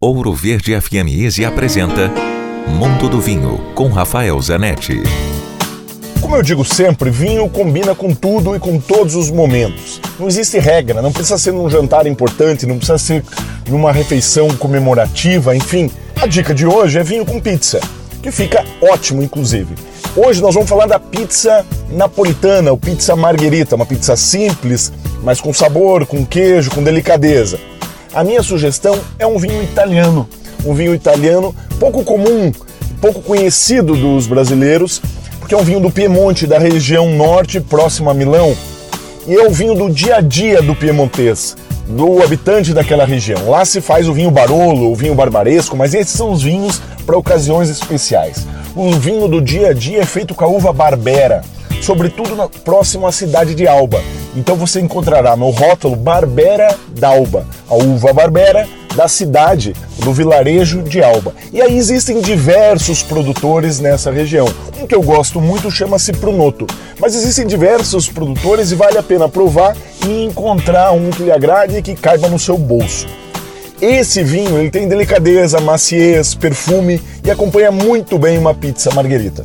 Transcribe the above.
Ouro Verde FM Easy apresenta Mundo do Vinho com Rafael Zanetti. Como eu digo sempre, vinho combina com tudo e com todos os momentos. Não existe regra, não precisa ser num jantar importante, não precisa ser numa refeição comemorativa, enfim. A dica de hoje é vinho com pizza, que fica ótimo, inclusive. Hoje nós vamos falar da pizza napolitana, ou pizza margherita, uma pizza simples, mas com sabor, com queijo, com delicadeza. A minha sugestão é um vinho italiano, um vinho italiano pouco comum, pouco conhecido dos brasileiros, porque é um vinho do Piemonte, da região norte, próximo a Milão, e é o vinho do dia a dia do piemontês, do habitante daquela região. Lá se faz o vinho Barolo, o vinho Barbaresco, mas esses são os vinhos para ocasiões especiais. O vinho do dia a dia é feito com a uva Barbera, sobretudo na, próximo à cidade de Alba. Então você encontrará no rótulo Barbera d'Alba, a uva Barbera da cidade, do vilarejo de Alba. E aí existem diversos produtores nessa região. Um que eu gosto muito chama-se Prunoto, mas existem diversos produtores e vale a pena provar e encontrar um que lhe agrade e que caiba no seu bolso. Esse vinho ele tem delicadeza, maciez, perfume e acompanha muito bem uma pizza marguerita.